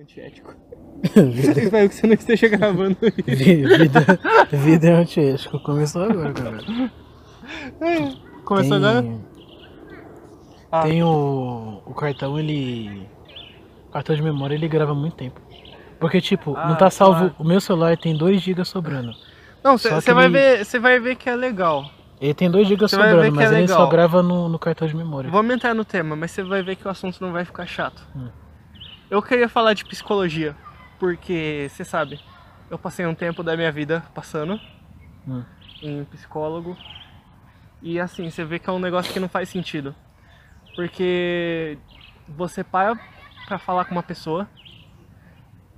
Antiético. vida, Espero que você não esteja gravando isso. vi- vida, vida é antiético. Começou agora, cara. Começou tem, agora? Ah. Tem o, o cartão, ele. O cartão de memória ele grava muito tempo. Porque, tipo, Ah, não tá salvo. claro. O meu celular tem 2 GB sobrando. Não, você vai ele- ver, você vai ver que é legal. Ele tem 2 GB sobrando, mas é ele só grava no, no cartão de memória. Vamos entrar no tema, mas você vai ver que o assunto não vai ficar chato. Hum. Eu queria falar de psicologia, porque você sabe, eu passei um tempo da minha vida passando Hum. em psicólogo. E assim, você vê que é um negócio que não faz sentido. Porque você para pra falar com uma pessoa.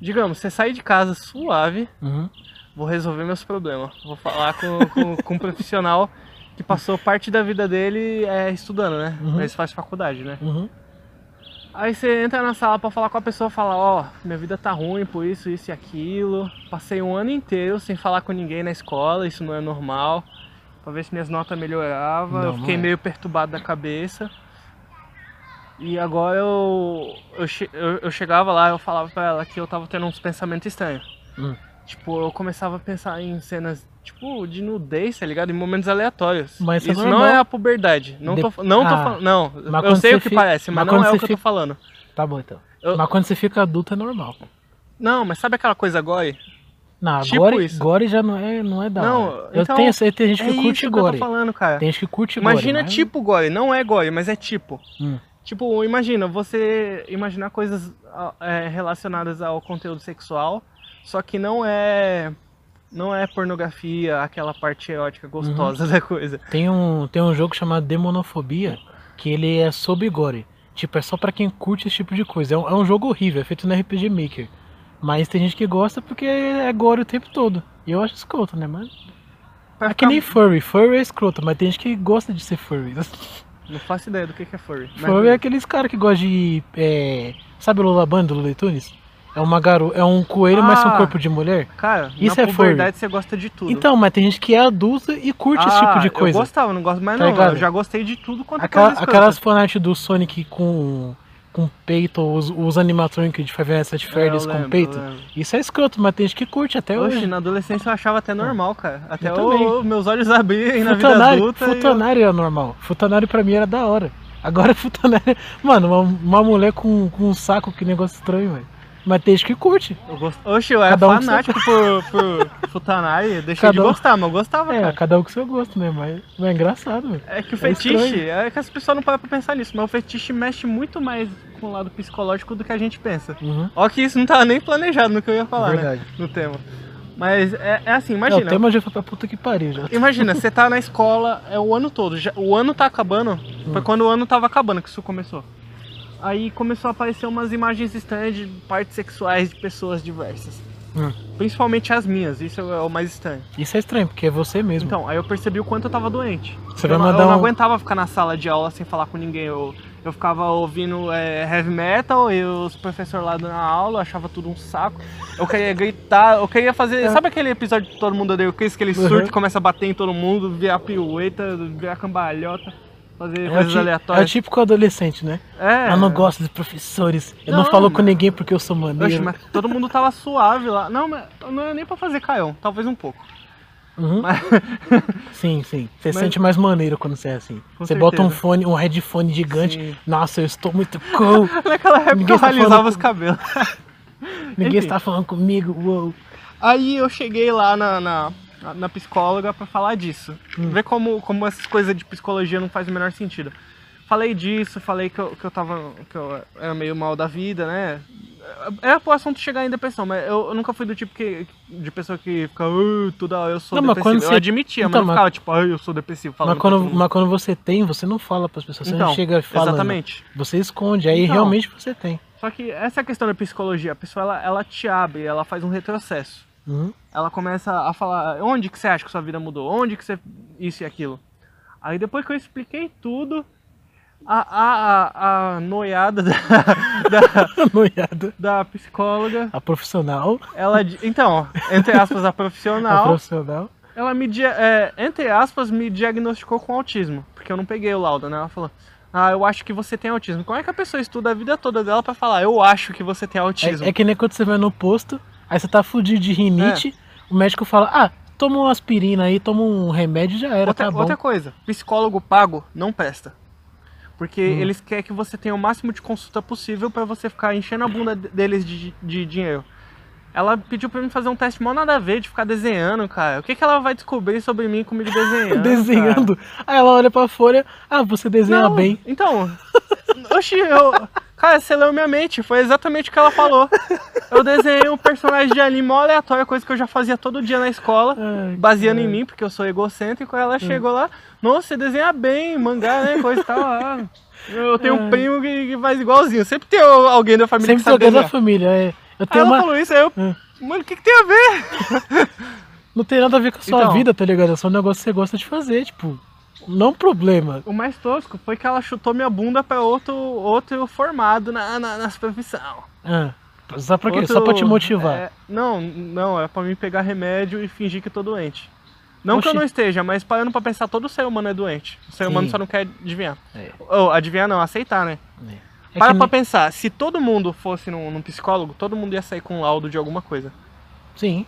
Digamos, você sai de casa suave, Uhum. vou resolver meus problemas. Vou falar com, com, com um profissional que passou parte da vida dele é, estudando, né? Uhum. Mas faz faculdade, né? Uhum. Aí você entra na sala pra falar com a pessoa fala, ó, minha vida tá ruim por isso, isso e aquilo. Passei um ano inteiro sem falar com ninguém na escola, isso não é normal. Pra ver se minhas notas melhoravam. Não, eu fiquei é. meio perturbado da cabeça. E agora eu, eu, eu, eu chegava lá eu falava pra ela que eu tava tendo uns pensamentos estranhos. Hum. Tipo, eu começava a pensar em cenas, tipo, de nudez, tá ligado? Em momentos aleatórios. Mas isso é isso não é a puberdade. Não De- tô, não tô Ah, falando. Não, eu sei o que fi- parece, mas, mas não é o que eu fi- tô falando. Tá bom então. Eu- Mas quando você fica adulto é normal. Não, mas sabe aquela coisa gore? Não, Tipo gore, isso. gore já não é, não é da Não, hora. Eu então, tenho, eu tenho gente é que curte isso que eu gore. tô falando, cara. Tem gente que curte gore. Imagina mas- tipo gore, não é gore, mas é tipo. Hum. Tipo, imagina, você imaginar coisas ah, é, relacionadas ao conteúdo sexual, só que não é não é pornografia, aquela parte erótica gostosa da coisa. Tem um, tem um jogo chamado Demonofobia, que ele é sobre gore. Tipo, é só pra quem curte esse tipo de coisa. É um, é um jogo horrível, é feito no RPG Maker. Mas tem gente que gosta porque é gore o tempo todo. E eu acho escroto, né? Pra é que ficar- nem furry. Furry é escroto, mas tem gente que gosta de ser furry. Não faço ideia do que que é furry. Furry é aqueles caras que gostam de. É... Sabe o Lula Band do Tunes? É uma garo... é um coelho, mas com Ah. corpo de mulher. Cara, Isso na é puberdade você gosta de tudo. Então, mas tem gente que é adulta e curte esse tipo de Ah, coisa. Eu gostava, não gosto mais Tá não. ligado? Eu já gostei de tudo quanto é Aquela, aquelas fanart do Sonic com, com peito, os, os animatronics de Five Nights at Freddy's É, com peito. Isso é escroto, mas tem gente que curte até Oxe, hoje. na adolescência eu achava até normal, cara. Até Eu o- meus olhos abrirem na vida adulta. e eu- era normal. Futanari pra mim era da hora. Agora Futanari. Mano, uma, uma mulher com, com um saco, que negócio estranho, velho. Mas tem gente que curte. Eu gost... Oxe, eu era Cada um fanático por, por Futanari. Eu deixei Cada de um- gostar, mas eu gostava, É, cara. cada um com seu gosto, né? Mas, mas é engraçado, velho. É que o é fetiche, estranho. é que as pessoas não param pra pensar nisso, mas o fetiche mexe muito mais com o lado psicológico do que a gente pensa. Uhum. Ó que isso não tava nem planejado no que eu ia falar, né? Verdade. No tema. Mas é, é assim, É, imagina. o tema já foi pra puta que pariu já. Imagina, você tá na escola é o ano todo. já- o ano tá acabando. Foi Hum. quando o ano tava acabando que isso começou. Aí começou a aparecer umas imagens estranhas de partes sexuais de pessoas diversas. Hum. Principalmente as minhas, isso é o mais estranho. Isso é estranho, porque é você mesmo. Então, aí eu percebi o quanto eu tava doente. Você eu, vai não- mandar eu não um- aguentava ficar na sala de aula sem falar com ninguém. Eu, eu ficava ouvindo é, heavy metal e os professores lá dando aula, achava tudo um saco. Eu queria gritar, eu queria fazer. É. Sabe aquele episódio de Todo Mundo Odeia o Chris, que ele Uhum. surta e começa a bater em todo mundo, virar pirueta, virar cambalhota, fazer É coisas ti- é o aleatórias? típico adolescente, né? É. Eu não gosto dos professores. Eu não, Não, falo com ninguém porque eu sou maneiro. Oxe, mas todo mundo tava suave lá. Não, mas não era nem pra fazer caião, talvez um pouco. Uhum. Mas- Sim, sim. Você Mas- sente mais maneiro quando você é assim. Com você bota um certeza. fone, um headphone gigante. Sim. Nossa, eu estou muito cool. Naquela época Ninguém eu tá alisava falando os com- cabelos. Ninguém Enfim. está falando comigo. Uou. Aí eu cheguei lá na, na, na psicóloga pra falar disso. Hum. Ver como, como essas coisas de psicologia não faz o menor sentido. Falei disso, falei que eu, que eu tava. que eu era meio mal da vida, né? Era pro assunto chegar em depressão, mas eu, eu nunca fui do tipo que, de pessoa que fica, "Ah, toda hora eu sou Não, mas depressivo. quando Eu você- admitia, Então, mas não mas- ficava tipo, ah, eu sou depressivo. Mas quando, mas quando você tem, você não fala pras pessoas. Você Então, não chega falando. Exatamente. Você esconde. Aí Então. realmente você tem. Só que essa é a questão da psicologia. A pessoa ela, ela te abre, ela faz um retrocesso. Uhum. ela começa a falar onde que você acha que sua vida mudou, onde que você isso e aquilo. Aí depois que eu expliquei tudo, a, a, a, a noiada da, da, Noiada. da psicóloga, A profissional. ela, então, entre aspas, a A profissional, profissional. ela me, é, entre aspas, me diagnosticou com autismo, porque eu não peguei o laudo, né? Ela falou, Ah, eu acho que você tem autismo. Como é que a pessoa estuda a vida toda dela pra falar, eu acho que você tem autismo? É, é que nem quando você vai no posto, aí você tá fudido de rinite, É. o médico fala, ah, toma uma aspirina aí, toma um remédio e já era, outra, tá bom. outra coisa, psicólogo pago não presta. Porque Hum. eles querem que você tenha o máximo de consulta possível pra você ficar enchendo a bunda de- deles de, de dinheiro. Ela pediu pra mim fazer um teste mal nada a ver de ficar desenhando, cara. O que, que ela vai descobrir sobre mim comigo desenhando? Desenhando. Aí ela olha pra folha, ah, você desenha Não, bem. Então, oxi, eu. Cara, você leu minha mente, foi exatamente o que ela falou. Eu desenhei um personagem de anime mó aleatório, coisa que eu já fazia todo dia na escola, Ai, baseando em cara. mim, porque eu sou egocêntrico. Ela chegou lá, nossa, você desenha bem, mangá, né? Coisa e tal. Ah, eu tenho um primo que, faz igualzinho. Sempre tem alguém da família Sempre que sabe jogando a desenhar. família, é. Eu Aí tenho ela uma. falou isso, aí eu. Hum. Mano, o que, que tem a ver? Não tem nada a ver com a sua Então. vida, tá ligado? É só um negócio que você gosta de fazer, tipo. Não problema. O mais tosco foi que ela chutou minha bunda pra outro, outro formado na, na, nas profissão. Ah, só pra quê? Outro- Só pra te motivar. é, não, não, é pra mim pegar remédio e fingir que tô doente. Não que eu Oxi. não esteja, mas parando pra pensar, todo ser humano é doente. O ser Sim. humano só não quer adivinhar. É. Ou adivinhar não, aceitar, né? É Para que pra nem- pensar, se todo mundo fosse num, num psicólogo, todo mundo ia sair com um laudo de alguma coisa. Sim.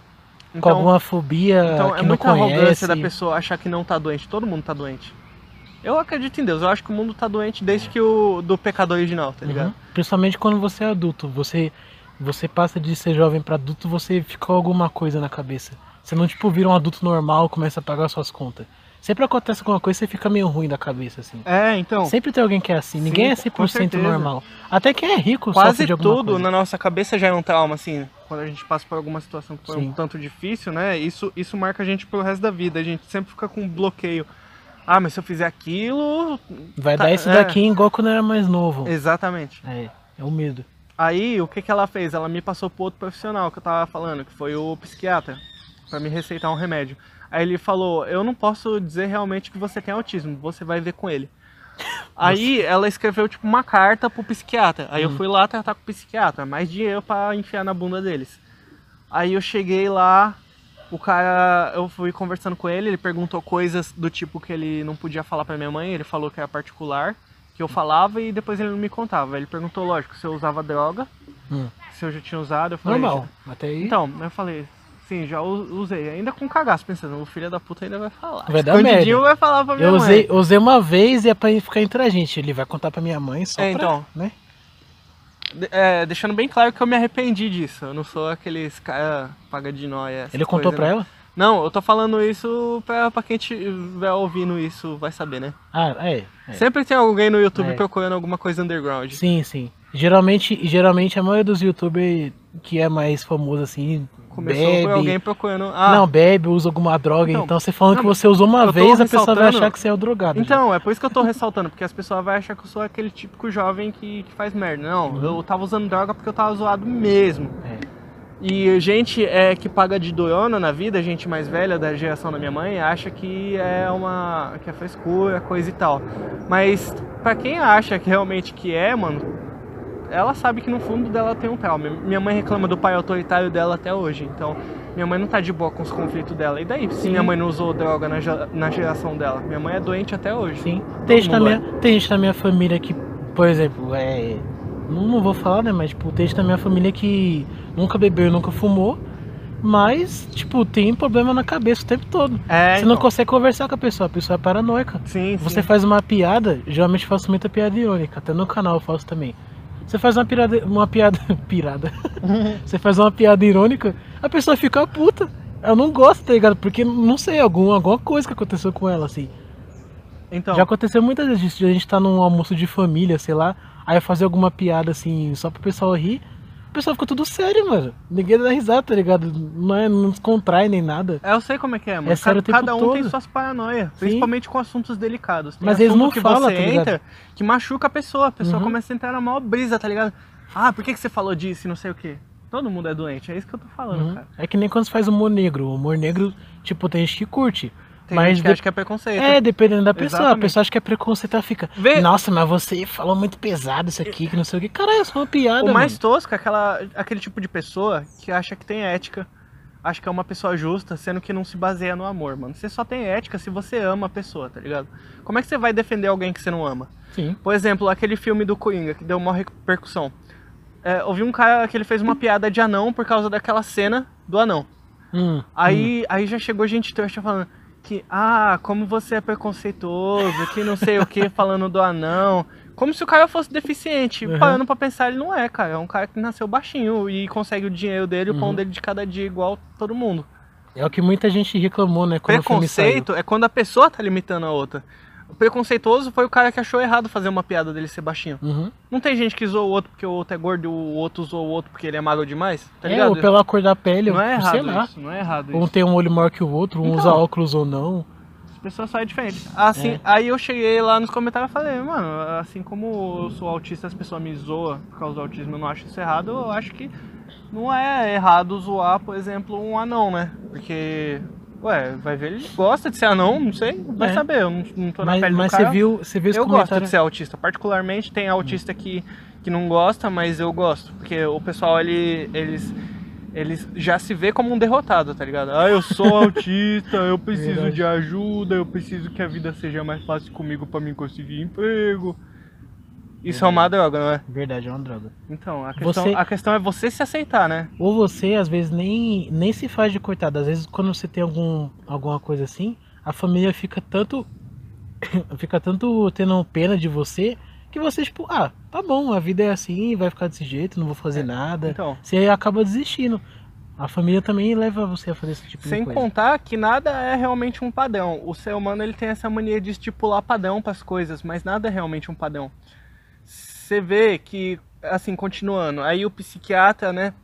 Com Então, alguma fobia então que é não muita conhece. arrogância da pessoa achar que não tá doente. Todo mundo tá doente. Eu acredito em Deus, eu acho que o mundo tá doente desde que o do pecado original, tá ligado? Uhum. Principalmente quando você é adulto. Você, você passa de ser jovem pra adulto, você fica com alguma coisa na cabeça. Você não, tipo, vira um adulto normal começa a pagar suas contas. Sempre acontece alguma coisa você fica meio ruim da cabeça, assim. É, então. Sempre tem alguém que é assim. Sim, Ninguém é com 100% certeza. normal. Até quem é rico sofre Quase de alguma tudo coisa. na nossa cabeça já é um trauma, assim. Quando a gente passa por alguma situação que foi Sim. um tanto difícil, né? Isso, isso marca a gente pro resto da vida. A gente sempre fica com um bloqueio. Ah, mas se eu fizer aquilo. Vai Tá, dar isso é. daqui igual quando eu era mais novo. Exatamente. É, é o medo. Aí, o que, que ela fez? Ela me passou pro outro profissional que eu tava falando, que foi o psiquiatra, pra me receitar um remédio. Aí ele falou: Eu não posso dizer realmente que você tem autismo, você vai ver com ele. Aí ela escreveu tipo uma carta pro psiquiatra. Aí eu Hum. fui lá tratar com o psiquiatra, mais dinheiro pra enfiar na bunda deles. Aí eu cheguei lá, o cara, eu fui conversando com ele, ele perguntou coisas do tipo que ele não podia falar pra minha mãe, ele falou que era particular, que eu falava e depois ele não me contava. Ele perguntou, lógico, se eu usava droga, Hum. se eu já tinha usado, eu falei. Normal. Até aí. Então, eu falei, sim, já usei. Ainda com cagaço, pensando, o filho da puta ainda vai falar. Vai dar merda. vai falar pra minha eu mãe. usei, usei uma vez e é pra ficar entre a gente. Ele vai contar pra minha mãe só É, pra, então. né? É, deixando bem claro que eu me arrependi disso. Eu não sou aqueles cara paga de nóia. Ele contou coisas, pra né? ela? Não, eu tô falando isso pra, pra quem estiver ouvindo isso vai saber, né? Ah, é. é. Sempre tem alguém no YouTube É. procurando alguma coisa underground. Sim, sim. Geralmente, geralmente a maioria dos youtubers que é mais famoso assim, Começou bebe. por alguém procurando. Ah, Não, bebe, usa alguma droga. Então, Então, você falando não, que você usou uma vez, a pessoa vai achar que você é o drogado. já. Então, é por isso que eu tô ressaltando, porque as pessoas vão achar que eu sou aquele típico jovem que, que faz merda. Não, Uhum. eu tava usando droga porque eu tava zoado mesmo. É. E gente é, que paga de doiona na vida, gente mais velha da geração da minha mãe, acha que é uma. que é frescura, coisa e tal. Mas pra quem acha que realmente que é, mano, ela sabe que no fundo dela tem um trauma. Minha mãe reclama do pai autoritário dela até hoje. Então, minha mãe não tá de boa com os conflitos dela. E daí, se minha mãe não usou droga na, na geração dela? Minha mãe é doente até hoje. Sim. Tem gente, na minha, tem gente na minha família que, por exemplo, é. Não, não vou falar, né? Mas, tipo, tem gente na minha família que nunca bebeu, nunca fumou. Mas, tipo, tem problema na cabeça o tempo todo. É, Você não então. consegue conversar com a pessoa, a pessoa é paranoica. Sim, Você sim. faz uma piada, geralmente eu faço muita piada irônica, até no canal eu faço também. Você faz uma piada, uma piada, pirada. Você faz uma piada irônica, a pessoa fica puta. Ela não gosta, tá ligado? Porque não sei, algum, alguma coisa que aconteceu com ela, assim. Então, Já aconteceu muitas vezes a gente tá num almoço de família, sei lá, aí eu fazer alguma piada assim, só pro pessoal rir. Pessoal fica tudo sério, mano. Ninguém dá risada, tá ligado? Não, é, não descontrai nem nada. eu sei como é que é, mano. É sério Ca- o tempo Cada um tem todo. suas paranoias, principalmente com assuntos delicados. Tem Mas eles não que falam, você tá entra que machuca a pessoa. A pessoa Uhum. começa a entrar na maior brisa, tá ligado? Ah, por que, que você falou disso e não sei o quê? Todo mundo é doente, é isso que eu tô falando, Uhum. cara. É que nem quando você faz humor negro. O humor negro, tipo, tem gente que curte. Tem Mas gente que de- acha que é preconceito. É, dependendo da pessoa. A Exatamente. pessoa acha que é preconceito, ela fica. Vê- Nossa, mas você falou muito pesado isso aqui, que não sei o que. Caralho, é só uma piada. O mais mano. tosco é aquela, aquele tipo de pessoa que acha que tem ética. acha que é uma pessoa justa, sendo que não se baseia no amor, mano. Você só tem ética se você ama a pessoa, tá ligado? Como é que você vai defender alguém que você não ama? Sim. Por exemplo, aquele filme do Coringa, que deu uma repercussão. É, ouvi um cara que ele fez uma piada de anão por causa daquela cena do anão. Hum, Aí, aí já chegou gente trouxa falando que, ah, como você é preconceituoso, que não sei o que, falando do anão. Como se o cara fosse deficiente. Uhum. Parando pra pensar, ele não é, cara. É um cara que nasceu baixinho e consegue o dinheiro dele, o pão Uhum. dele de cada dia igual todo mundo. É o que muita gente reclamou, né? Quando. Preconceito é quando a pessoa tá limitando a outra. O preconceituoso foi o cara que achou errado fazer uma piada dele ser baixinho. Uhum. Não tem gente que zoa o outro porque o outro é gordo e o outro zoa o outro porque ele é magro demais? Tá é, ou pela cor da pele, Não é sei errado lá. isso, não é errado Um isso. tem um olho maior que o outro, um Então. usa óculos ou não. As pessoas só é diferente. Assim, É. aí eu cheguei lá nos comentários e falei, mano, assim como eu sou autista, as pessoas me zoam por causa do autismo, eu não acho isso errado, eu acho que não é errado zoar, por exemplo, um anão, né? Porque, ué, vai ver, ele gosta de ser anão, não sei, vai É. saber, eu não, não tô na Mas, pele mas do cara. você viu, você viu Eu gosto de ser autista, particularmente tem autista que, que não gosta, mas eu gosto, porque o pessoal ele, eles, eles já se vê como um derrotado, tá ligado? Ah, eu sou autista, eu preciso Verdade. de ajuda, eu preciso que a vida seja mais fácil comigo pra mim conseguir emprego. Isso é uma droga, não é? Verdade, é uma droga. Então, a questão, Você- a questão é você se aceitar, né? Ou você, às vezes, nem, nem se faz de coitado. Às vezes, quando você tem algum, alguma coisa assim, a família fica tanto. fica tanto tendo pena de você que você, tipo, ah, tá bom, a vida é assim, vai ficar desse jeito, não vou fazer nada. Então, Você acaba desistindo. A família também leva você a fazer esse tipo sem de coisa. contar que nada é realmente um padrão. O ser humano ele tem essa mania de estipular padrão para as coisas, mas nada é realmente um padrão. Você vê que, assim, continuando, aí o psiquiatra, né,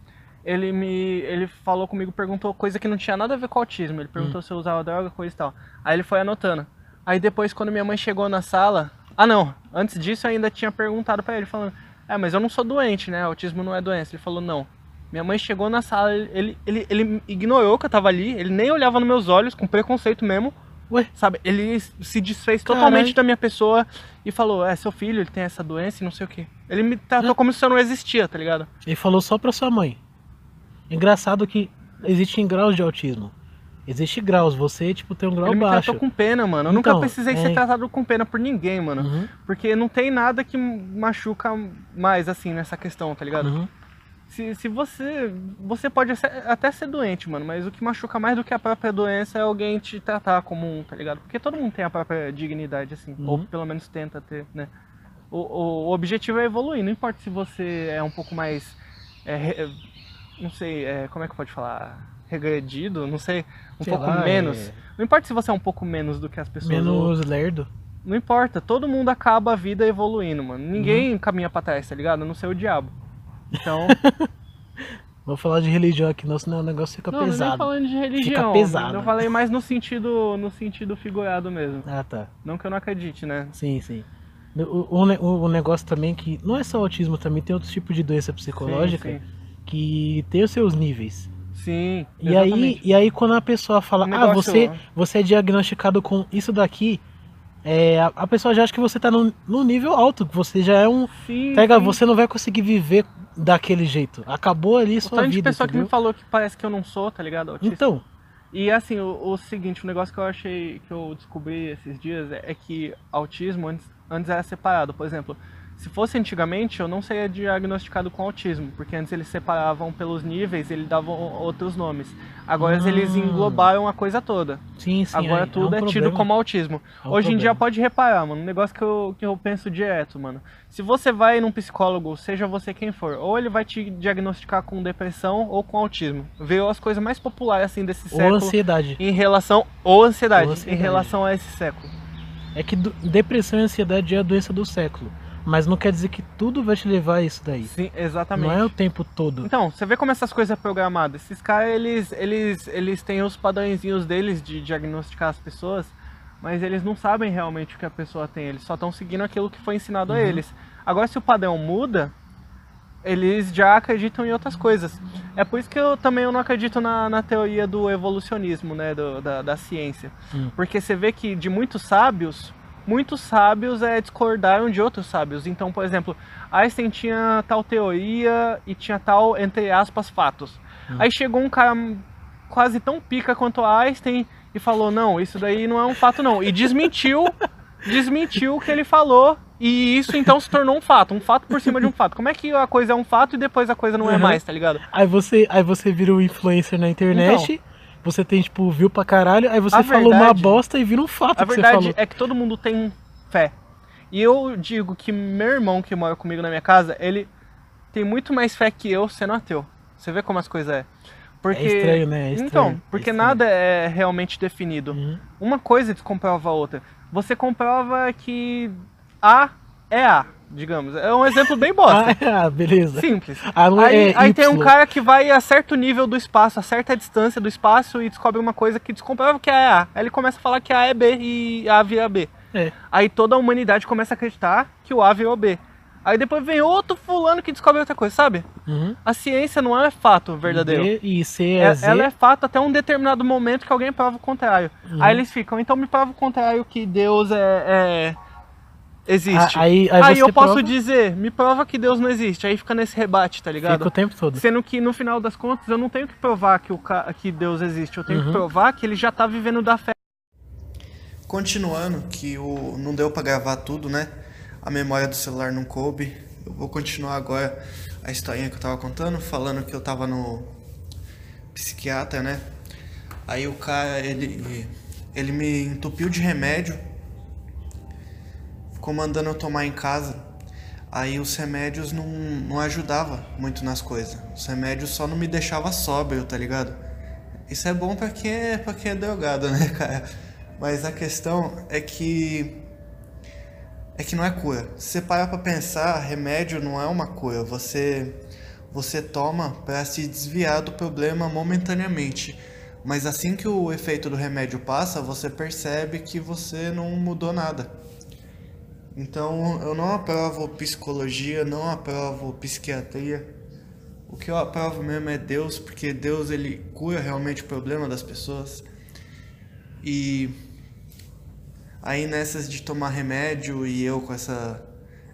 ele me, ele falou comigo, perguntou coisa que não tinha nada a ver com autismo. Ele perguntou se eu usava droga, coisa e tal. Aí ele foi anotando. Aí depois, quando minha mãe chegou na sala, ah não, antes disso eu ainda tinha perguntado para ele, falando, é, mas eu não sou doente, né? Autismo não é doença. Ele falou, não. Minha mãe chegou na sala, ele, ele, ele, ele ignorou que eu tava ali, ele nem olhava nos meus olhos, com preconceito mesmo. Ué? Sabe, ele se desfez Caralho. totalmente da minha pessoa e falou, é, seu filho, ele tem essa doença e não sei o quê. Ele me tratou Ah. como se eu não existia, tá ligado? Ele falou só pra sua mãe. Engraçado que existem graus de autismo. Existe graus, você, tipo, tem um grau ele me baixo. tratou com pena, mano. Eu Então, nunca precisei é- ser tratado com pena por ninguém, mano. Uhum, Porque não tem nada que machuca mais, assim, nessa questão, tá ligado? uhum. Se, se você. Você pode até ser doente, mano, mas o que machuca mais do que a própria doença é alguém te tratar como um, tá ligado? Porque todo mundo tem a própria dignidade, assim. Uhum. Ou pelo menos tenta ter, né? O, o, o objetivo é evoluir, não importa se você é um pouco mais. é, não sei, é, como é que pode falar? Regredido, não sei, um Sei pouco lá, menos. é, Não importa se você é um pouco menos do que as pessoas. ou- Menos lerdo. Não importa, todo mundo acaba a vida evoluindo, mano. Uhum. Ninguém caminha pra trás, tá ligado? A não ser o diabo. Então. Vou falar de religião aqui, não, senão o negócio fica não, não é nem pesado. falando de religião. pesado. Eu falei mais no sentido, no sentido figurado mesmo. Ah, tá. Não que eu não acredite, né? Sim, sim. O, o, o- negócio também que. Não é só autismo, também tem outros tipos de doença psicológica Sim, que tem os seus níveis. sim. E aí, e aí quando a pessoa fala, ah, você, você é diagnosticado com isso daqui, é, a, a pessoa já acha que você tá num, num nível alto, que você já é um. Sim, Pega, sim. você não vai conseguir viver daquele jeito. Acabou ali O sua tanto vida. pessoa que entendeu? me falou que parece que eu não sou, tá ligado? Autista. Então, E assim, o, o seguinte, um negócio que eu achei, que eu descobri esses dias é, é que autismo antes, antes era separado. Por exemplo, se fosse antigamente, eu não seria diagnosticado com autismo, porque antes eles separavam pelos níveis, eles davam outros nomes. Agora Ah. eles englobaram a coisa toda. sim, sim. Agora é- tudo é, é, um tido problema. como autismo. É um Hoje em dia problema. pode reparar, mano, um negócio que eu, que eu penso direto, mano. Se você vai num psicólogo, seja você quem for, ou ele vai te diagnosticar com depressão ou com autismo. Veio as coisas mais populares assim desse Ou século ansiedade. em relação ou ansiedade, Ou ansiedade. em relação a esse século. É que depressão e ansiedade é a doença do século. Mas não quer dizer que tudo vai te levar a isso daí. Sim, exatamente. Não é o tempo todo. Então, você vê como essas coisas é programadas. Esses caras, eles, eles, eles têm os padrõezinhos deles de diagnosticar as pessoas, mas eles não sabem realmente o que a pessoa tem. Eles só estão seguindo aquilo que foi ensinado a Uhum. eles. Agora, se o padrão muda, eles já acreditam em outras coisas. É por isso que eu também eu não acredito na, na teoria do evolucionismo, né, do- da, da ciência. Hum. Porque você vê que de muitos sábios, muitos sábios é, discordaram de outros sábios. Então, por exemplo, Einstein tinha tal teoria e tinha tal, entre aspas, fatos. Hum. Aí chegou um cara quase tão pica quanto Einstein e falou: não, isso daí não é um fato, não. E desmentiu, desmentiu o que ele falou. E isso então se tornou um fato, um fato por cima de um fato. Como é que a coisa é um fato e depois a coisa não é Uhum. mais, tá ligado? Aí você, aí você vira um influencer na internet, você tem, tipo, viu pra caralho, aí você A falou uma verdade- bosta e vira um fato A que você verdade falou. é que todo mundo tem fé. E eu digo que meu irmão que mora comigo na minha casa, ele tem muito mais fé que eu sendo ateu. Você vê como as coisas é. Porque... É estranho, né? É estranho, então, é porque estranho. nada é realmente definido. Uhum. Uma coisa descomprova a outra. Você comprova que A é A, digamos. É um exemplo bem bosta. Ah, beleza. Simples. Ah, Aí, é aí tem um cara que vai a certo nível do espaço, a certa distância do espaço e descobre uma coisa que descomprova que A é A. Aí ele começa a falar que A é B e A vira B. É. Aí toda a humanidade começa a acreditar que o A virou B. Aí depois vem outro fulano que descobre outra coisa, sabe? Uhum. A ciência não é fato verdadeiro. B e C é, É- Z. ela é fato até um determinado momento que alguém prova o contrário. Uhum. Aí eles ficam, então me prova o contrário que Deus é, é- existe. Aí, aí, Aí eu posso prova, dizer, me prova que Deus não existe. Aí fica nesse rebate, tá ligado? Fica o tempo todo. Sendo que no final das contas eu não tenho que provar que, o ca- que Deus existe, eu tenho Uhum. que provar que ele já tá vivendo da fé. Continuando, que o, não deu pra gravar tudo, né? A memória do celular não coube. Eu vou continuar agora a historinha que eu tava contando, falando que eu tava no psiquiatra, né? Aí o cara, ele, ele me entupiu de remédio, ficou mandando eu tomar em casa. Aí os remédios não, não ajudavam muito nas coisas. Os remédios só não me deixavam sóbrio, tá ligado? Isso é bom pra quem é, pra quem é drogado, né, cara? Mas a questão é que. É que não é cura. Se você parar pra pensar, remédio não é uma cura. Você, você toma pra se desviar do problema momentaneamente. Mas assim que o efeito do remédio passa, você percebe que você não mudou nada. Então eu não aprovo psicologia, não aprovo psiquiatria. O que eu aprovo mesmo é Deus, porque Deus ele cura realmente o problema das pessoas. E aí nessas de tomar remédio e eu com essa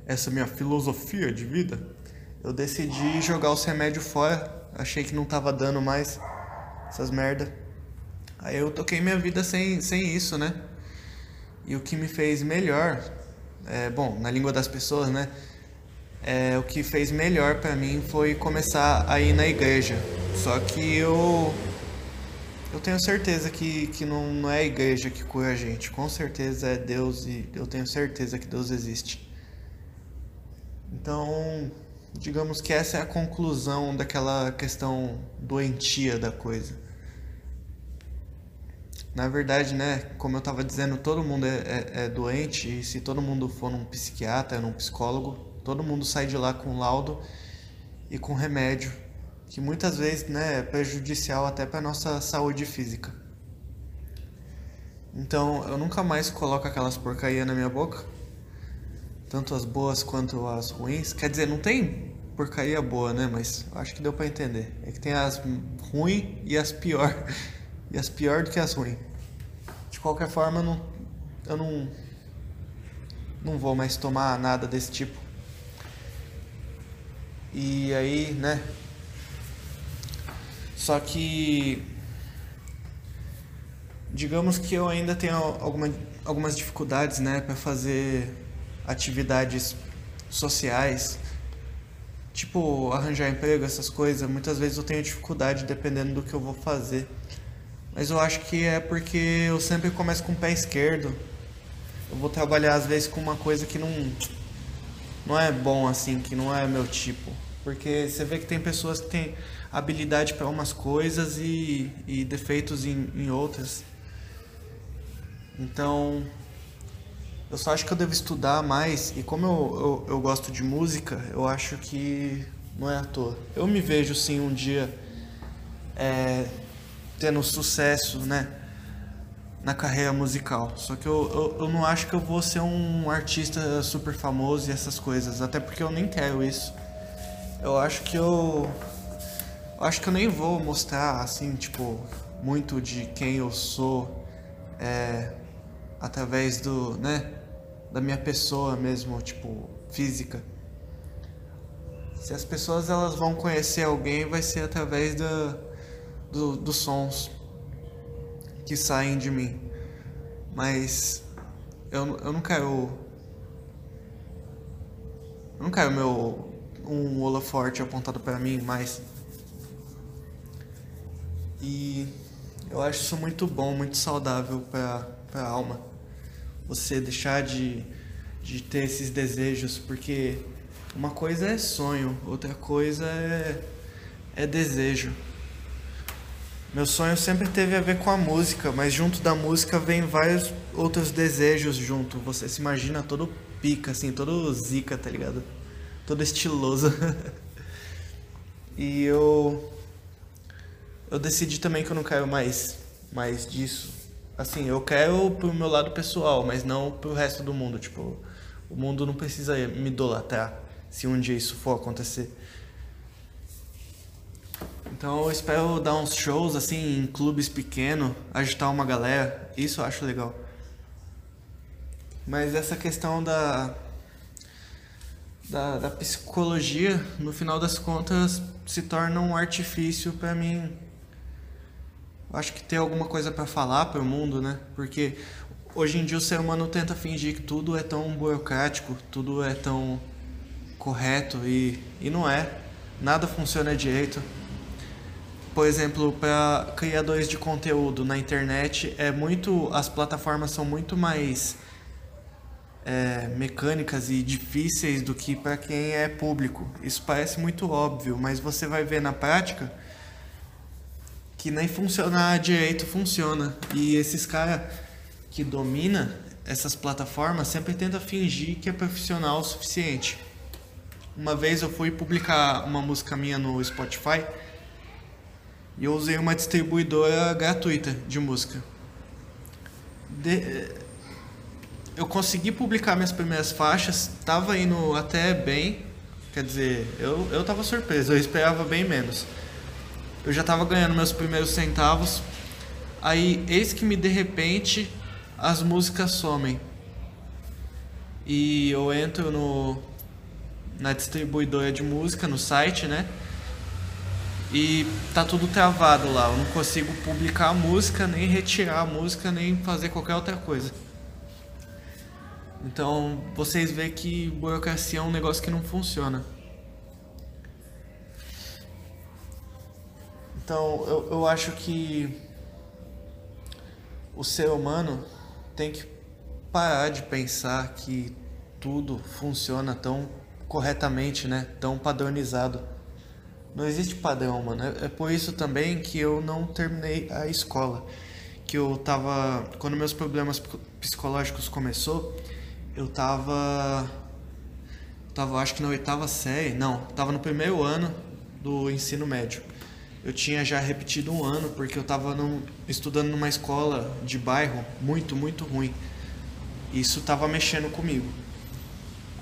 essa minha filosofia de vida, eu decidi jogar os remédios fora. Achei que não tava dando mais essas merda. Aí eu toquei minha vida sem, sem isso, né? E o que me fez melhor, é, bom, na língua das pessoas, né? É, o que fez melhor pra mim foi começar a ir na igreja. Só que eu eu tenho certeza que, que não, não é a igreja que cura a gente. Com certeza é Deus e eu tenho certeza que Deus existe. Então, digamos que essa é a conclusão daquela questão doentia da coisa. Na verdade, né, como eu tava dizendo, todo mundo é, é, é doente e se todo mundo for num psiquiatra, num psicólogo, todo mundo sai de lá com laudo e com remédio, que muitas vezes, né, é prejudicial até para nossa saúde física. Então, eu nunca mais coloco aquelas porcaria na minha boca, tanto as boas quanto as ruins. Quer dizer, não tem porcaria boa, né, mas acho que deu para entender. É que tem as ruins e as pior. As pior do que as ruins. De qualquer forma, eu não, eu não, não vou mais tomar nada desse tipo. E aí, né? Só que. Digamos que eu ainda tenho alguma, algumas dificuldades, né, para fazer atividades sociais, tipo arranjar emprego, essas coisas. Muitas vezes eu tenho dificuldade dependendo do que eu vou fazer. Mas eu acho que é porque eu sempre começo com o pé esquerdo. Eu vou trabalhar às vezes com uma coisa que não não é bom assim, que não é meu tipo. Porque você vê que tem pessoas que têm habilidade para umas coisas e, e defeitos em, em outras. Então, eu só acho que eu devo estudar mais. E como eu, eu, eu gosto de música, eu acho que não é à toa. Eu me vejo sim um dia é, tendo sucesso, né? Na carreira musical. Só que eu, eu, eu não acho que eu vou ser um artista super famoso e essas coisas. Até porque eu nem quero isso. Eu acho que eu. eu acho que eu nem vou mostrar, assim, tipo, muito de quem eu sou. É, através do, né? Da minha pessoa mesmo, tipo, física. Se as pessoas elas vão conhecer alguém, vai ser através da, do, dos sons que saem de mim. Mas eu, eu não quero. Eu não quero meu um holoforte apontado para mim mais. E eu acho isso muito bom, muito saudável para a alma. Você deixar de, de ter esses desejos, porque uma coisa é sonho, outra coisa é, é desejo. Meu sonho sempre teve a ver com a música, mas junto da música vem vários outros desejos junto. Você se imagina todo pica, assim, todo zica, tá ligado? Todo estiloso. e eu. Eu decidi também que eu não quero mais, mais disso. Assim, eu quero pro meu lado pessoal, mas não pro resto do mundo. Tipo, o mundo não precisa me idolatrar se um dia isso for acontecer. Então eu espero dar uns shows assim em clubes pequenos, agitar uma galera, isso eu acho legal. Mas essa questão da, da, da psicologia, no final das contas, se torna um artifício para mim. Acho que ter alguma coisa para falar para o mundo, né? Porque hoje em dia o ser humano tenta fingir que tudo é tão burocrático, tudo é tão correto e, e não é. Nada funciona direito. Por exemplo, para criadores de conteúdo na internet, é muito as plataformas são muito mais é, mecânicas e difíceis do que para quem é público. Isso parece muito óbvio, mas você vai ver na prática que nem funcionar direito funciona. E esses caras que domina essas plataformas sempre tenta fingir que é profissional o suficiente. Uma vez eu fui publicar uma música minha no Spotify e eu usei uma distribuidora gratuita de música. De... Eu consegui publicar minhas primeiras faixas, tava indo até bem, quer dizer, eu, eu tava surpreso, eu esperava bem menos. Eu já tava ganhando meus primeiros centavos, aí eis que me de repente as músicas somem. E eu entro no, na distribuidora de música, no site, né? E tá tudo travado lá. Eu não consigo publicar a música, nem retirar a música, nem fazer qualquer outra coisa. Então vocês veem que burocracia é um negócio que não funciona. Então eu, eu acho que o ser humano tem que parar de pensar que tudo funciona tão corretamente, né? Tão padronizado. Não existe padrão, mano. É, é por isso também que eu não terminei a escola. Que eu tava. Quando meus problemas psicológicos começou, eu tava. Tava acho que na oitava série. Não, tava no primeiro ano do ensino médio. Eu tinha já repetido um ano porque eu tava num, estudando numa escola de bairro muito, muito ruim. Isso tava mexendo comigo.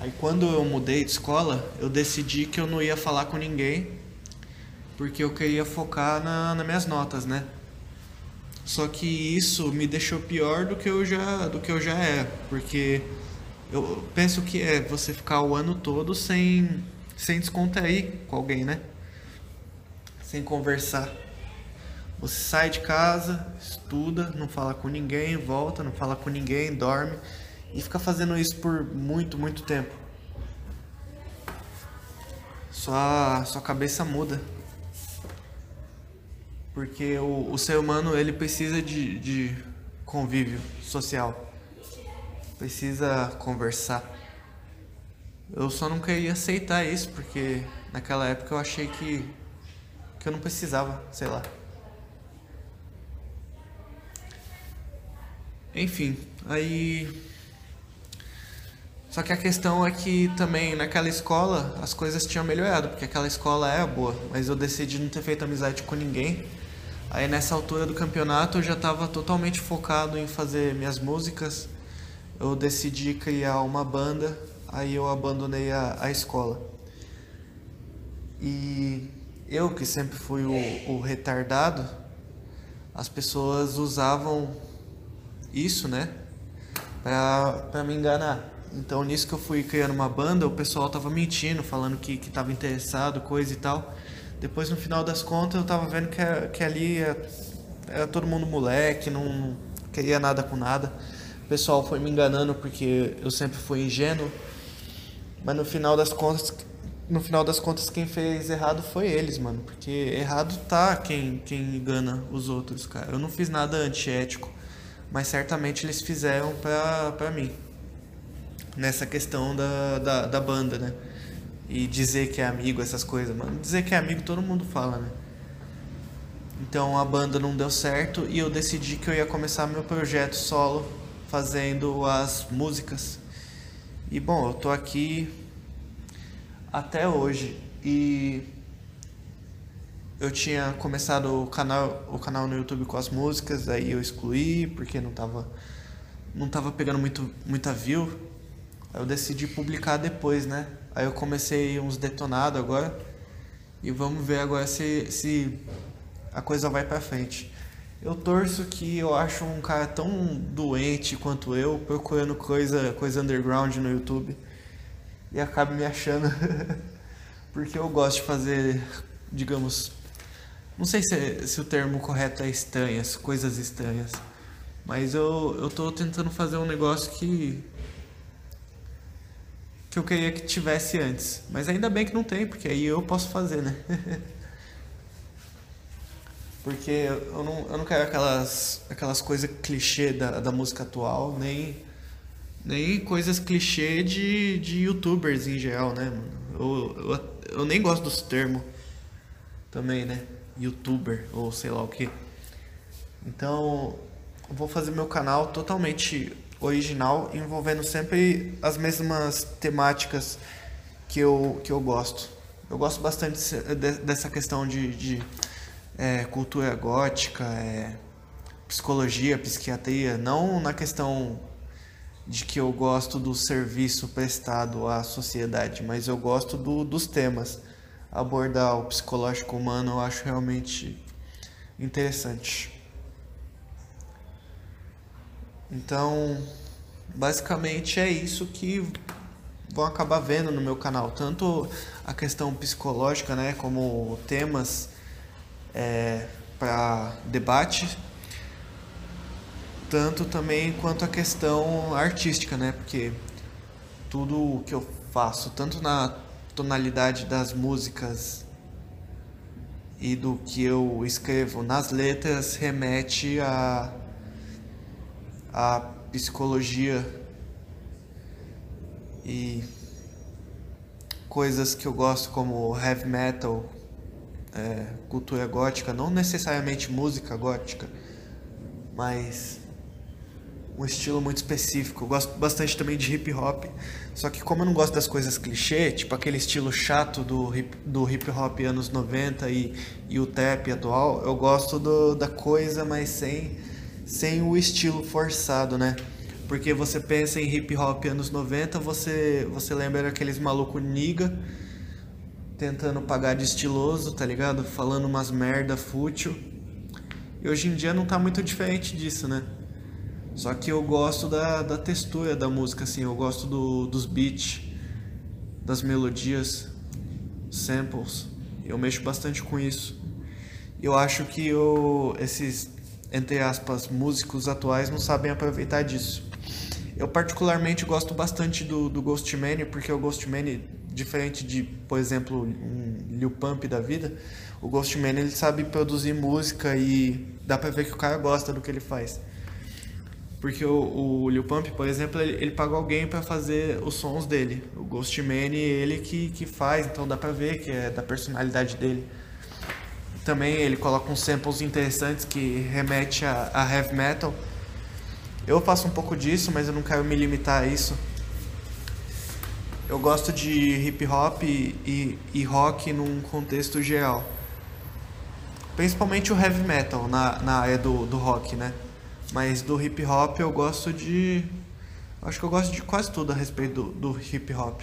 Aí quando eu mudei de escola, eu decidi que eu não ia falar com ninguém, porque eu queria focar na, nas minhas notas, né? Só que isso me deixou pior do que eu já, do que eu já era, porque eu penso que é você ficar o ano todo sem, sem descontrair com alguém, né? Sem conversar. Você sai de casa, estuda, não fala com ninguém, volta, não fala com ninguém, dorme e fica fazendo isso por muito, muito tempo. Sua, sua cabeça muda. Porque o, o ser humano ele precisa de, de convívio social. Precisa conversar. Eu só não queria aceitar isso porque naquela época eu achei que, que eu não precisava, sei lá. Enfim, aí só que a questão é que também naquela escola as coisas tinham melhorado, porque aquela escola era boa, mas eu decidi não ter feito amizade com ninguém. Aí nessa altura do campeonato eu já estava totalmente focado em fazer minhas músicas. Eu decidi criar uma banda, aí eu abandonei a, a escola. E eu, que sempre fui o, o retardado, as pessoas usavam isso, né, pra, me enganar. Então, nisso que eu fui criando uma banda, o pessoal tava mentindo, falando que, que tava interessado, coisa e tal. Depois, no final das contas, eu tava vendo que, que ali era, era todo mundo moleque, não, não queria nada com nada. O pessoal foi me enganando porque eu sempre fui ingênuo. Mas no final das contas, no final das contas quem fez errado foi eles, mano, porque errado tá quem quem engana os outros, cara. Eu não fiz nada antiético, mas certamente eles fizeram pra, pra mim. Nessa questão da, da, da banda, né? E dizer que é amigo, essas coisas, mano. Dizer que é amigo todo mundo fala, né? Então a banda não deu certo e eu decidi que eu ia começar meu projeto solo fazendo as músicas. E bom, eu tô aqui até hoje e eu tinha começado o canal, o canal no YouTube com as músicas, aí eu excluí porque não tava não tava pegando muito muita view. Aí eu decidi publicar depois, né? Aí eu comecei uns detonados agora. E vamos ver agora se, se a coisa vai pra frente. Eu torço que eu acho um cara tão doente quanto eu, procurando coisa, coisa underground no YouTube, e acabe me achando. Porque eu gosto de fazer, digamos. Não sei se, se o termo correto é estranhas, coisas estranhas. Mas eu, eu tô tentando fazer um negócio que. Que eu queria que tivesse antes. Mas ainda bem que não tem, porque aí eu posso fazer, né? Porque eu não, eu não quero aquelas, aquelas coisas clichê da, da música atual, nem, nem coisas clichê de, de youtubers em geral, né? Eu, eu, eu nem gosto dos termos também, né? Youtuber ou sei lá o que. Então, eu vou fazer meu canal totalmente original, envolvendo sempre as mesmas temáticas que eu, que eu gosto. Eu gosto bastante dessa questão de, de é, cultura gótica, é, psicologia, psiquiatria, não na questão de que eu gosto do serviço prestado à sociedade, mas eu gosto do, dos temas. Abordar o psicológico humano eu acho realmente interessante. Então, basicamente é isso que vão acabar vendo no meu canal, tanto a questão psicológica, né, como temas é, para debate, tanto também quanto a questão artística, né? Porque tudo o que eu faço, tanto na tonalidade das músicas e do que eu escrevo nas letras, remete a, a psicologia e coisas que eu gosto como heavy metal, é, cultura gótica, não necessariamente música gótica, mas um estilo muito específico. Eu gosto bastante também de hip hop, só que como eu não gosto das coisas clichê, tipo aquele estilo chato do hip, do hip hop anos 90 e, e o trap atual, eu gosto do, da coisa, mas sem, sem o estilo forçado, né? Porque você pensa em hip hop anos 90, você, você lembra aqueles maluco niga tentando pagar de estiloso, tá ligado? Falando umas merda fútil. E hoje em dia não tá muito diferente disso, né? Só que eu gosto da, da textura da música, assim, eu gosto do, dos beats, das melodias, samples. Eu mexo bastante com isso. Eu acho que eu, esses, entre aspas, músicos atuais não sabem aproveitar disso. Eu particularmente gosto bastante do, do Ghostman, porque o Ghostman diferente de, por exemplo, um Lil Pump da vida, o Ghostman ele sabe produzir música e dá pra ver que o cara gosta do que ele faz. Porque o, o Lil Pump, por exemplo, ele, ele pagou alguém para fazer os sons dele. O Ghostman ele que, que faz, então dá pra ver que é da personalidade dele. Também ele coloca uns samples interessantes que remete a, a heavy metal. Eu faço um pouco disso, mas eu não quero me limitar a isso eu gosto de hip hop e, e, rock num contexto geral. Principalmente o heavy metal na, na área do, do rock, né? Mas do hip hop eu gosto de. Acho que eu gosto de quase tudo a respeito do, do hip hop.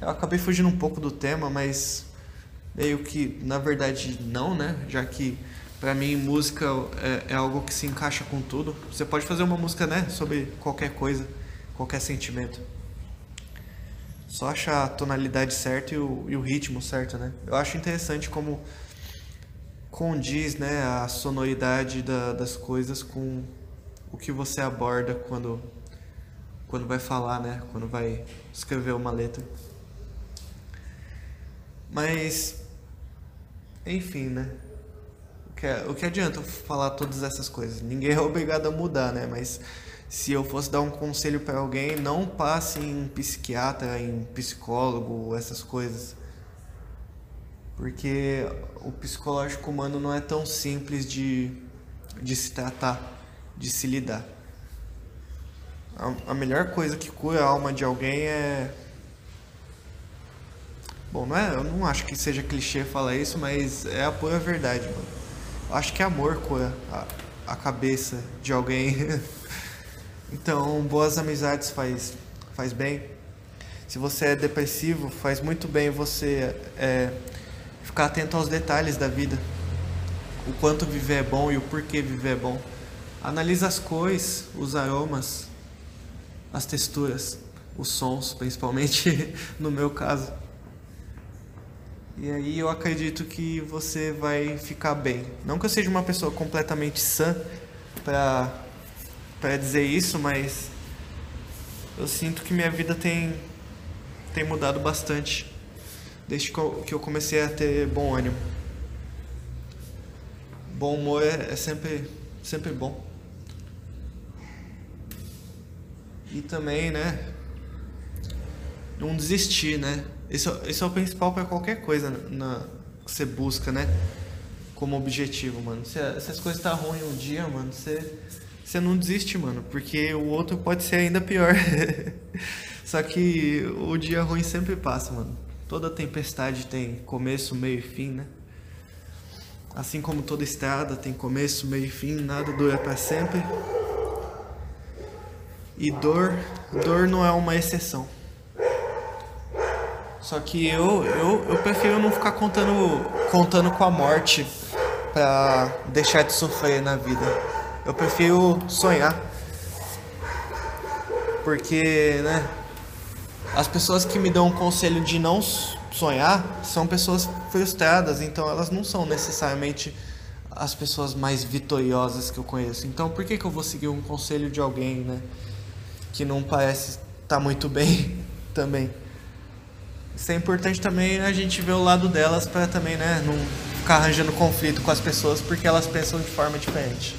Eu acabei fugindo um pouco do tema, mas meio que na verdade não, né? Já que para mim música é, é, algo que se encaixa com tudo. Você pode fazer uma música, né? Sobre qualquer coisa, qualquer sentimento. Só achar a tonalidade certa e o, e o ritmo certo, né? Eu acho interessante como condiz, né, a sonoridade da, das coisas com o que você aborda quando quando vai falar, né, quando vai escrever uma letra. Mas enfim, né? O que, o que adianta falar todas essas coisas? Ninguém é obrigado a mudar, né? Mas se eu fosse dar um conselho para alguém, não passe em psiquiatra, em psicólogo, essas coisas. Porque o psicológico humano não é tão simples de, de se tratar, de se lidar. A, a melhor coisa que cura a alma de alguém é. Bom, não é, eu não acho que seja clichê falar isso, mas é a pura verdade, mano. Eu acho que amor cura a, a cabeça de alguém. Então, boas amizades faz, faz bem. Se você é depressivo, faz muito bem você é, ficar atento aos detalhes da vida. O quanto viver é bom e o porquê viver é bom. Analisa as cores, os aromas, as texturas, os sons, principalmente no meu caso. E aí eu acredito que você vai ficar bem. Não que eu seja uma pessoa completamente sã para para dizer isso, mas eu sinto que minha vida tem, tem mudado bastante desde que eu comecei a ter bom ânimo. Bom humor é, é sempre, sempre bom. E também, né? Não desistir, né? Isso, é o principal para qualquer coisa na, que você busca, né? Como objetivo, mano. Se, se as coisas tá ruins um dia, mano, você você não desiste, mano, porque o outro pode ser ainda pior. Só que o dia ruim sempre passa, mano. Toda tempestade tem começo, meio e fim, né? Assim como toda estrada tem começo, meio e fim, nada dura para sempre. E dor, dor não é uma exceção. Só que eu, eu, eu prefiro não ficar contando, contando com a morte pra deixar de sofrer na vida. Eu prefiro sonhar. Porque, né? As pessoas que me dão um conselho de não sonhar são pessoas frustradas, então elas não são necessariamente as pessoas mais vitoriosas que eu conheço. Então, por que, que eu vou seguir um conselho de alguém, né? Que não parece estar tá muito bem também. Isso é importante também a gente ver o lado delas para também, né? Não ficar arranjando conflito com as pessoas porque elas pensam de forma diferente.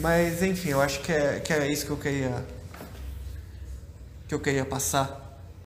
Mas enfim, eu acho que é, que é isso que eu queria que eu queria passar